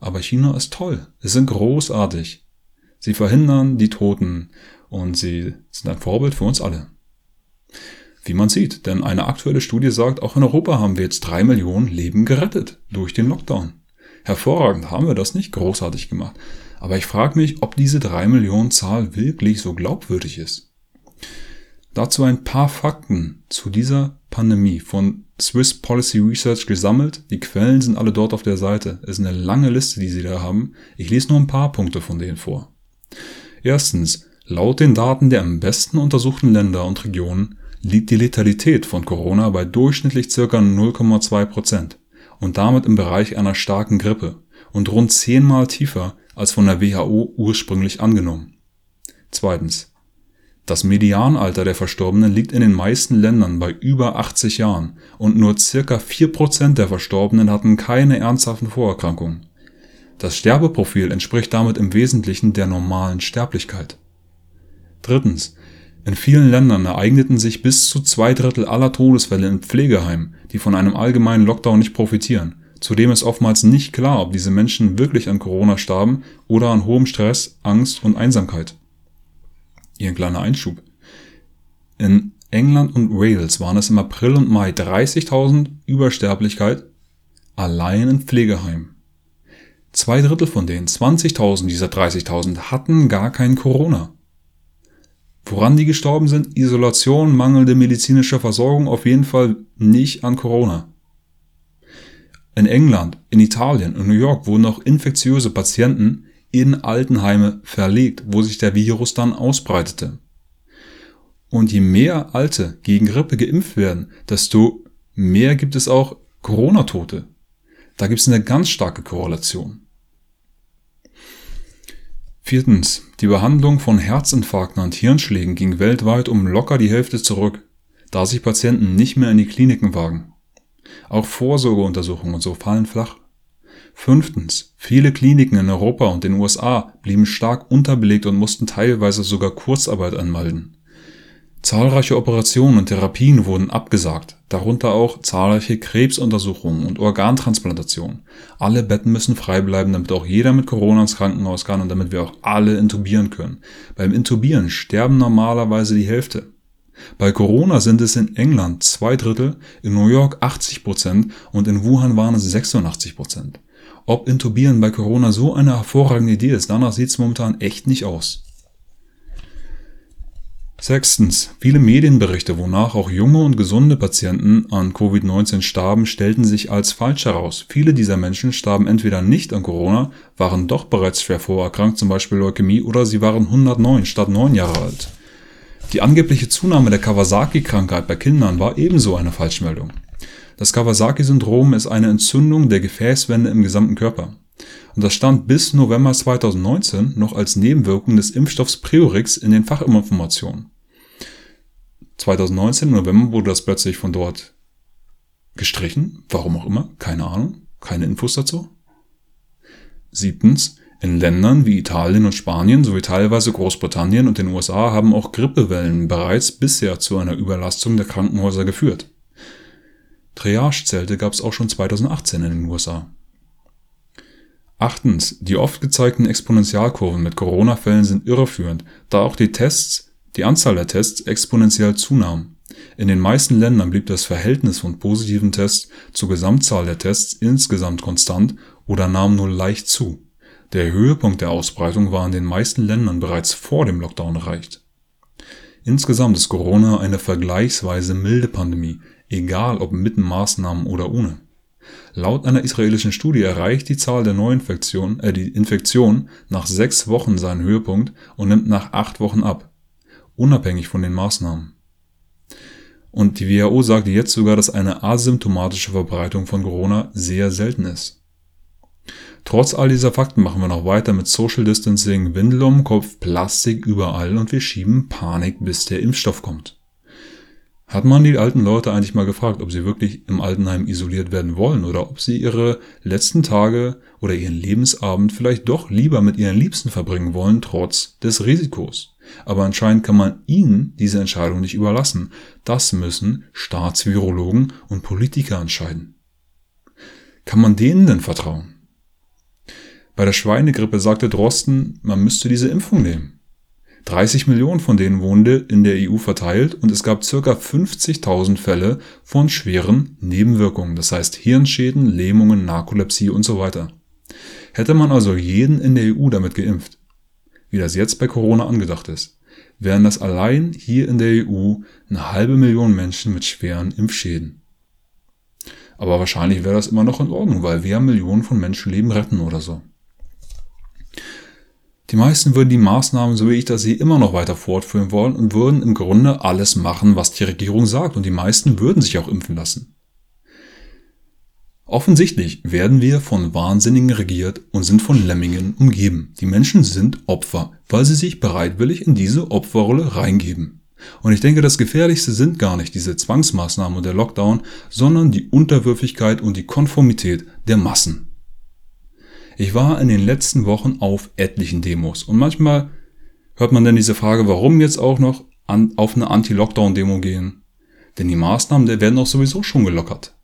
Aber China ist toll. Sie sind großartig. Sie verhindern die Toten und sie sind ein Vorbild für uns alle. Wie man sieht, denn eine aktuelle Studie sagt, auch in Europa haben wir jetzt drei Millionen Leben gerettet durch den Lockdown. Hervorragend haben wir das nicht großartig gemacht. Aber ich frage mich, ob diese 3 Millionen Zahl wirklich so glaubwürdig ist. Dazu ein paar Fakten zu dieser Pandemie von Swiss Policy Research gesammelt. Die Quellen sind alle dort auf der Seite. Es ist eine lange Liste, die sie da haben. Ich lese nur ein paar Punkte von denen vor. Erstens, laut den Daten der am besten untersuchten Länder und Regionen liegt die Letalität von Corona bei durchschnittlich circa 0,2 Prozent und damit im Bereich einer starken Grippe und rund zehnmal tiefer als von der WHO ursprünglich angenommen. Zweitens. Das Medianalter der Verstorbenen liegt in den meisten Ländern bei über 80 Jahren und nur circa 4% der Verstorbenen hatten keine ernsthaften Vorerkrankungen. Das Sterbeprofil entspricht damit im Wesentlichen der normalen Sterblichkeit. Drittens. In vielen Ländern ereigneten sich bis zu zwei Drittel aller Todesfälle in Pflegeheimen, die von einem allgemeinen Lockdown nicht profitieren Zudem ist oftmals nicht klar, ob diese Menschen wirklich an Corona starben oder an hohem Stress, Angst und Einsamkeit. Hier ein kleiner Einschub. In England und Wales waren es im April und Mai 30.000 Übersterblichkeit allein in Pflegeheimen. Zwei Drittel von denen, 20.000 dieser 30.000, hatten gar kein Corona. Woran die gestorben sind? Isolation, mangelnde medizinische Versorgung, auf jeden Fall nicht an Corona. In England, in Italien und New York wurden auch infektiöse Patienten in Altenheime verlegt, wo sich der Virus dann ausbreitete. Und je mehr Alte gegen Grippe geimpft werden, desto mehr gibt es auch Corona-Tote. Da gibt es eine ganz starke Korrelation. Viertens. Die Behandlung von Herzinfarkten und Hirnschlägen ging weltweit um locker die Hälfte zurück, da sich Patienten nicht mehr in die Kliniken wagen. Auch Vorsorgeuntersuchungen und so fallen flach. Fünftens. Viele Kliniken in Europa und den USA blieben stark unterbelegt und mussten teilweise sogar Kurzarbeit anmelden. Zahlreiche Operationen und Therapien wurden abgesagt, darunter auch zahlreiche Krebsuntersuchungen und Organtransplantationen. Alle Betten müssen frei bleiben, damit auch jeder mit Corona ins Krankenhaus kann und damit wir auch alle intubieren können. Beim Intubieren sterben normalerweise die Hälfte. Bei Corona sind es in England zwei Drittel, in New York 80 Prozent und in Wuhan waren es 86 Prozent. Ob Intubieren bei Corona so eine hervorragende Idee ist, danach sieht es momentan echt nicht aus. Sechstens. Viele Medienberichte, wonach auch junge und gesunde Patienten an Covid-19 starben, stellten sich als falsch heraus. Viele dieser Menschen starben entweder nicht an Corona, waren doch bereits schwer vorerkrankt, zum Beispiel Leukämie, oder sie waren 109 statt 9 Jahre alt. Die angebliche Zunahme der Kawasaki-Krankheit bei Kindern war ebenso eine Falschmeldung. Das Kawasaki-Syndrom ist eine Entzündung der Gefäßwände im gesamten Körper. Und das stand bis November 2019 noch als Nebenwirkung des Impfstoffs Priorix in den Fachinformationen. 2019 im November wurde das plötzlich von dort gestrichen. Warum auch immer. Keine Ahnung. Keine Infos dazu. Siebtens. In Ländern wie Italien und Spanien sowie teilweise Großbritannien und den USA haben auch Grippewellen bereits bisher zu einer Überlastung der Krankenhäuser geführt. Triagezelte gab es auch schon 2018 in den USA. Achtens. Die oft gezeigten Exponentialkurven mit Corona-Fällen sind irreführend, da auch die Tests die Anzahl der Tests exponentiell zunahm. In den meisten Ländern blieb das Verhältnis von positiven Tests zur Gesamtzahl der Tests insgesamt konstant oder nahm nur leicht zu. Der Höhepunkt der Ausbreitung war in den meisten Ländern bereits vor dem Lockdown erreicht. Insgesamt ist Corona eine vergleichsweise milde Pandemie, egal ob mit Maßnahmen oder ohne. Laut einer israelischen Studie erreicht die Zahl der Neuinfektionen, äh, die Infektion nach sechs Wochen seinen Höhepunkt und nimmt nach acht Wochen ab unabhängig von den Maßnahmen. Und die WHO sagte jetzt sogar, dass eine asymptomatische Verbreitung von Corona sehr selten ist. Trotz all dieser Fakten machen wir noch weiter mit Social Distancing, Windel um Kopf, Plastik überall und wir schieben Panik, bis der Impfstoff kommt. Hat man die alten Leute eigentlich mal gefragt, ob sie wirklich im Altenheim isoliert werden wollen oder ob sie ihre letzten Tage oder ihren Lebensabend vielleicht doch lieber mit ihren Liebsten verbringen wollen, trotz des Risikos? Aber anscheinend kann man ihnen diese Entscheidung nicht überlassen. Das müssen Staatsvirologen und Politiker entscheiden. Kann man denen denn vertrauen? Bei der Schweinegrippe sagte Drosten, man müsste diese Impfung nehmen. 30 Millionen von denen wohnte in der EU verteilt und es gab circa 50.000 Fälle von schweren Nebenwirkungen, das heißt Hirnschäden, Lähmungen, Narkolepsie und so weiter. Hätte man also jeden in der EU damit geimpft, wie das jetzt bei Corona angedacht ist, wären das allein hier in der EU eine halbe Million Menschen mit schweren Impfschäden. Aber wahrscheinlich wäre das immer noch in Ordnung, weil wir Millionen von Menschenleben retten oder so. Die meisten würden die Maßnahmen, so wie ich das sehe, immer noch weiter fortführen wollen und würden im Grunde alles machen, was die Regierung sagt. Und die meisten würden sich auch impfen lassen. Offensichtlich werden wir von Wahnsinnigen regiert und sind von Lemmingen umgeben. Die Menschen sind Opfer, weil sie sich bereitwillig in diese Opferrolle reingeben. Und ich denke, das Gefährlichste sind gar nicht diese Zwangsmaßnahmen und der Lockdown, sondern die Unterwürfigkeit und die Konformität der Massen. Ich war in den letzten Wochen auf etlichen Demos und manchmal hört man dann diese Frage, warum jetzt auch noch an, auf eine Anti-Lockdown-Demo gehen? Denn die Maßnahmen, der werden doch sowieso schon gelockert.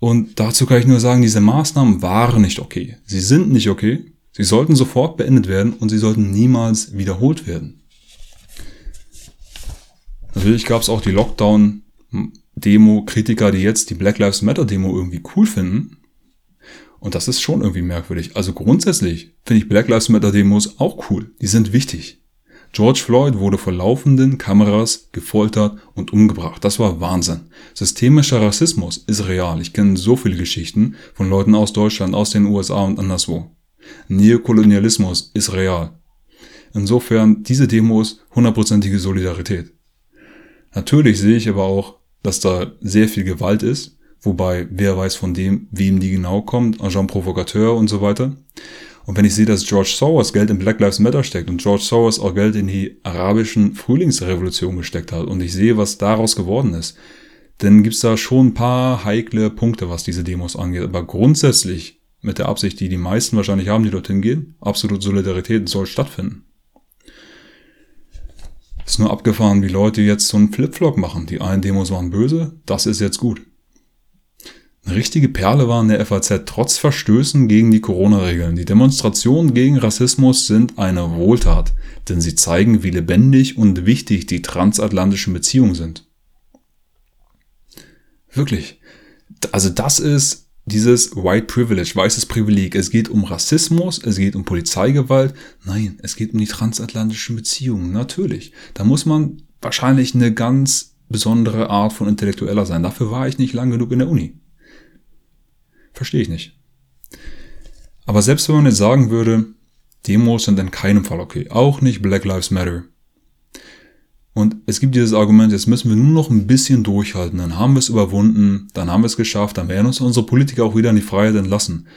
Und dazu kann ich nur sagen, diese Maßnahmen waren nicht okay. Sie sind nicht okay. Sie sollten sofort beendet werden und sie sollten niemals wiederholt werden. Natürlich gab es auch die Lockdown-Demo-Kritiker, die jetzt die Black Lives Matter-Demo irgendwie cool finden. Und das ist schon irgendwie merkwürdig. Also grundsätzlich finde ich Black Lives Matter-Demos auch cool. Die sind wichtig. George Floyd wurde vor laufenden Kameras gefoltert und umgebracht. Das war Wahnsinn. Systemischer Rassismus ist real. Ich kenne so viele Geschichten von Leuten aus Deutschland, aus den USA und anderswo. Neokolonialismus ist real. Insofern diese Demos hundertprozentige Solidarität. Natürlich sehe ich aber auch, dass da sehr viel Gewalt ist, wobei wer weiß von dem, wem die genau kommt, Agent Provocateur und so weiter. Und wenn ich sehe, dass George Soros Geld in Black Lives Matter steckt und George Soros auch Geld in die arabischen Frühlingsrevolution gesteckt hat und ich sehe, was daraus geworden ist, dann gibt's da schon ein paar heikle Punkte, was diese Demos angeht. Aber grundsätzlich mit der Absicht, die die meisten wahrscheinlich haben, die dorthin gehen, absolute Solidarität soll stattfinden. Ist nur abgefahren, wie Leute jetzt so einen Flipflop machen. Die einen Demos waren böse, das ist jetzt gut. Eine richtige Perle war in der FAZ trotz Verstößen gegen die Corona-Regeln. Die Demonstrationen gegen Rassismus sind eine Wohltat, denn sie zeigen, wie lebendig und wichtig die transatlantischen Beziehungen sind. Wirklich. Also das ist dieses White Privilege, weißes Privileg. Es geht um Rassismus, es geht um Polizeigewalt. Nein, es geht um die transatlantischen Beziehungen. Natürlich. Da muss man wahrscheinlich eine ganz besondere Art von Intellektueller sein. Dafür war ich nicht lang genug in der Uni. Verstehe ich nicht. Aber selbst wenn man jetzt sagen würde, Demos sind in keinem Fall okay. Auch nicht Black Lives Matter. Und es gibt dieses Argument, jetzt müssen wir nur noch ein bisschen durchhalten, dann haben wir es überwunden, dann haben wir es geschafft, dann werden uns unsere Politiker auch wieder in die Freiheit entlassen.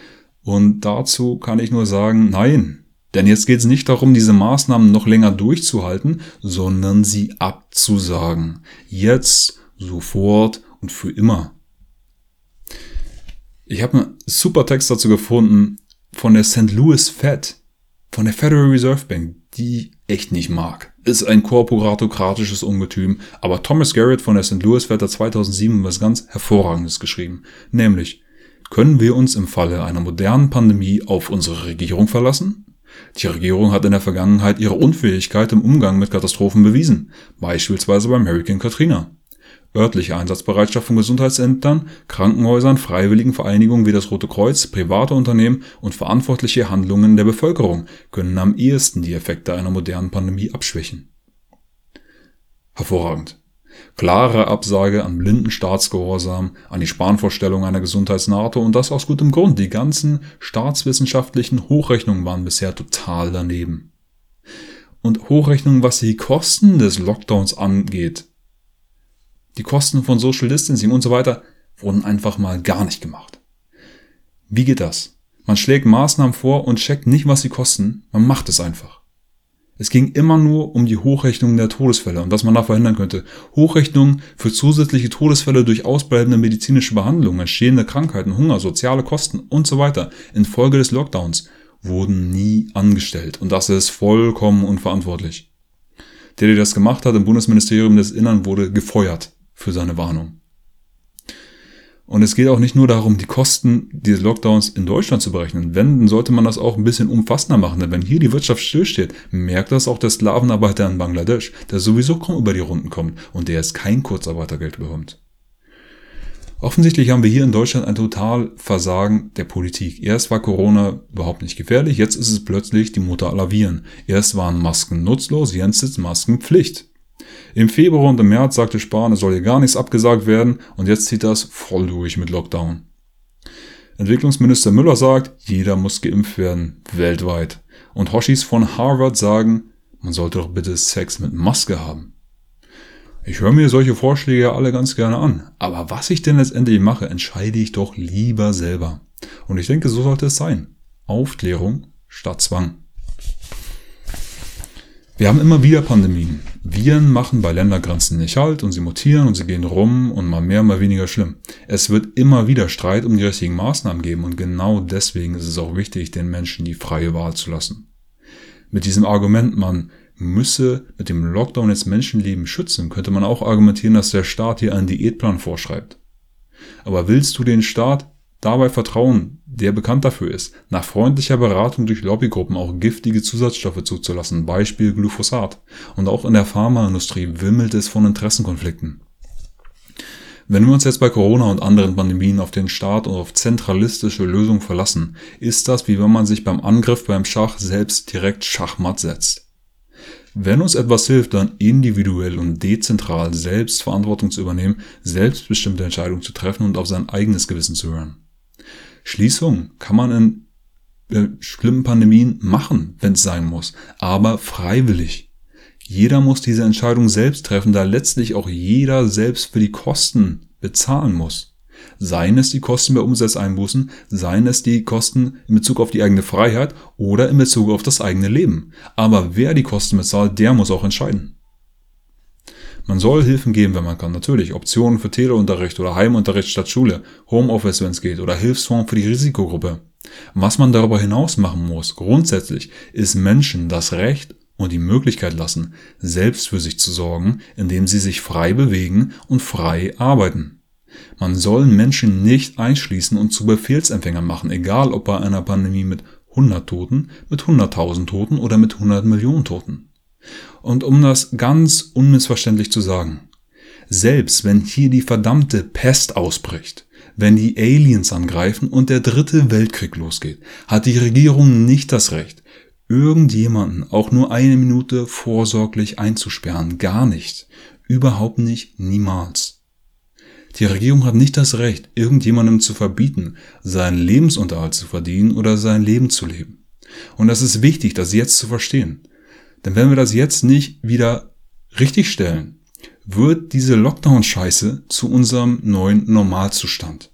Und dazu kann ich nur sagen, nein. Denn jetzt geht es nicht darum, diese Maßnahmen noch länger durchzuhalten, sondern sie abzusagen. Jetzt, sofort und für immer. Ich habe einen super Text dazu gefunden von der St. Louis Fed, von der Federal Reserve Bank, die echt nicht mag. Ist ein korporatokratisches Ungetüm, aber Thomas Garrett von der St. Louis Fed hat 2007 was ganz Hervorragendes geschrieben. Nämlich, können wir uns im Falle einer modernen Pandemie auf unsere Regierung verlassen? Die Regierung hat in der Vergangenheit ihre Unfähigkeit im Umgang mit Katastrophen bewiesen, beispielsweise beim Hurricane Katrina örtliche Einsatzbereitschaft von Gesundheitsämtern, Krankenhäusern, freiwilligen Vereinigungen wie das Rote Kreuz, private Unternehmen und verantwortliche Handlungen der Bevölkerung können am ehesten die Effekte einer modernen Pandemie abschwächen. Hervorragend. Klare Absage an blinden Staatsgehorsam, an die Spanvorstellung einer Gesundheits-NATO und das aus gutem Grund. Die ganzen staatswissenschaftlichen Hochrechnungen waren bisher total daneben. Und Hochrechnungen, was die Kosten des Lockdowns angeht, die Kosten von Social Distancing und so weiter wurden einfach mal gar nicht gemacht. Wie geht das? Man schlägt Maßnahmen vor und checkt nicht, was sie kosten, man macht es einfach. Es ging immer nur um die Hochrechnung der Todesfälle und was man da verhindern könnte. Hochrechnungen für zusätzliche Todesfälle durch ausbleibende medizinische Behandlung, entstehende Krankheiten, Hunger, soziale Kosten und so weiter infolge des Lockdowns wurden nie angestellt und das ist vollkommen unverantwortlich. Der, der das gemacht hat im Bundesministerium des Innern, wurde gefeuert für seine Warnung. Und es geht auch nicht nur darum, die Kosten dieses Lockdowns in Deutschland zu berechnen. Wenn, dann sollte man das auch ein bisschen umfassender machen. Denn wenn hier die Wirtschaft stillsteht, merkt das auch der Sklavenarbeiter in Bangladesch, der sowieso kaum über die Runden kommt und der jetzt kein Kurzarbeitergeld bekommt. Offensichtlich haben wir hier in Deutschland ein total Versagen der Politik. Erst war Corona überhaupt nicht gefährlich, jetzt ist es plötzlich die Mutter aller Viren. Erst waren Masken nutzlos, jetzt ist Masken Pflicht. Im Februar und im März sagte Spahn, es soll hier gar nichts abgesagt werden und jetzt zieht das voll durch mit Lockdown. Entwicklungsminister Müller sagt, jeder muss geimpft werden, weltweit. Und Hoshis von Harvard sagen, man sollte doch bitte Sex mit Maske haben. Ich höre mir solche Vorschläge ja alle ganz gerne an, aber was ich denn letztendlich mache, entscheide ich doch lieber selber. Und ich denke, so sollte es sein. Aufklärung statt Zwang. Wir haben immer wieder Pandemien. Viren machen bei Ländergrenzen nicht halt und sie mutieren und sie gehen rum und mal mehr, mal weniger schlimm. Es wird immer wieder Streit um die richtigen Maßnahmen geben und genau deswegen ist es auch wichtig, den Menschen die freie Wahl zu lassen. Mit diesem Argument, man müsse mit dem Lockdown jetzt Menschenleben schützen, könnte man auch argumentieren, dass der Staat hier einen Diätplan vorschreibt. Aber willst du den Staat dabei vertrauen, der bekannt dafür ist, nach freundlicher Beratung durch Lobbygruppen auch giftige Zusatzstoffe zuzulassen, Beispiel Glyphosat. Und auch in der Pharmaindustrie wimmelt es von Interessenkonflikten. Wenn wir uns jetzt bei Corona und anderen Pandemien auf den Staat und auf zentralistische Lösungen verlassen, ist das wie wenn man sich beim Angriff beim Schach selbst direkt Schachmatt setzt. Wenn uns etwas hilft, dann individuell und dezentral selbst Verantwortung zu übernehmen, selbstbestimmte Entscheidungen zu treffen und auf sein eigenes Gewissen zu hören. Schließung kann man in äh, schlimmen Pandemien machen, wenn es sein muss, aber freiwillig. Jeder muss diese Entscheidung selbst treffen, da letztlich auch jeder selbst für die Kosten bezahlen muss. Seien es die Kosten bei Umsatzeinbußen, seien es die Kosten in Bezug auf die eigene Freiheit oder in Bezug auf das eigene Leben. Aber wer die Kosten bezahlt, der muss auch entscheiden. Man soll Hilfen geben, wenn man kann, natürlich. Optionen für Teleunterricht oder Heimunterricht statt Schule, Homeoffice, wenn es geht, oder Hilfsfonds für die Risikogruppe. Was man darüber hinaus machen muss, grundsätzlich, ist Menschen das Recht und die Möglichkeit lassen, selbst für sich zu sorgen, indem sie sich frei bewegen und frei arbeiten. Man soll Menschen nicht einschließen und zu Befehlsempfängern machen, egal ob bei einer Pandemie mit 100 Toten, mit 100.000 Toten oder mit 100 Millionen Toten. Und um das ganz unmissverständlich zu sagen, selbst wenn hier die verdammte Pest ausbricht, wenn die Aliens angreifen und der dritte Weltkrieg losgeht, hat die Regierung nicht das Recht, irgendjemanden auch nur eine Minute vorsorglich einzusperren. Gar nicht. Überhaupt nicht. Niemals. Die Regierung hat nicht das Recht, irgendjemandem zu verbieten, seinen Lebensunterhalt zu verdienen oder sein Leben zu leben. Und das ist wichtig, das jetzt zu verstehen. Denn wenn wir das jetzt nicht wieder richtig stellen, wird diese Lockdown-Scheiße zu unserem neuen Normalzustand.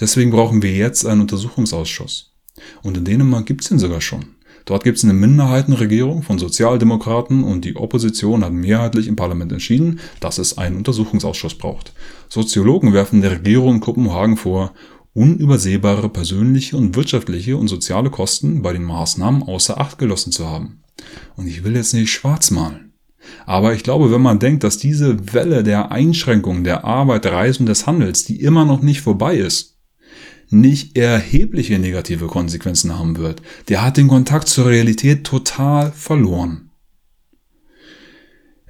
Deswegen brauchen wir jetzt einen Untersuchungsausschuss. Und in Dänemark gibt's den sogar schon. Dort gibt es eine Minderheitenregierung von Sozialdemokraten und die Opposition hat mehrheitlich im Parlament entschieden, dass es einen Untersuchungsausschuss braucht. Soziologen werfen der Regierung in Kopenhagen vor, unübersehbare persönliche und wirtschaftliche und soziale Kosten bei den Maßnahmen außer Acht gelassen zu haben. Und ich will jetzt nicht schwarz malen. Aber ich glaube, wenn man denkt, dass diese Welle der Einschränkungen der Arbeit, Reisen des Handels, die immer noch nicht vorbei ist, nicht erhebliche negative Konsequenzen haben wird. Der hat den Kontakt zur Realität total verloren.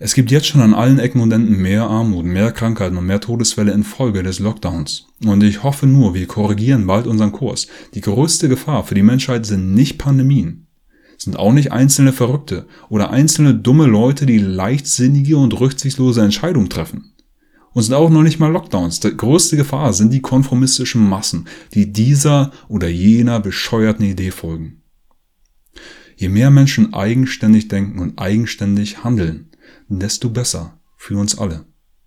Es gibt jetzt schon an allen Ecken und Enden mehr Armut, mehr Krankheiten und mehr Todesfälle infolge des Lockdowns. Und ich hoffe nur, wir korrigieren bald unseren Kurs. Die größte Gefahr für die Menschheit sind nicht Pandemien, sind auch nicht einzelne Verrückte oder einzelne dumme Leute, die leichtsinnige und rücksichtslose Entscheidungen treffen. Und sind auch noch nicht mal Lockdowns. Die größte Gefahr sind die konformistischen Massen, die dieser oder jener bescheuerten Idee folgen. Je mehr Menschen eigenständig denken und eigenständig handeln, desto besser für uns alle.